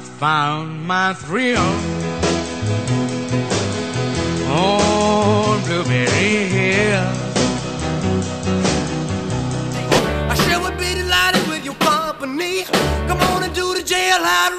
found my thrill on Blueberry Hill. I sure would be delighted with your company. Come on and do the jailhouse.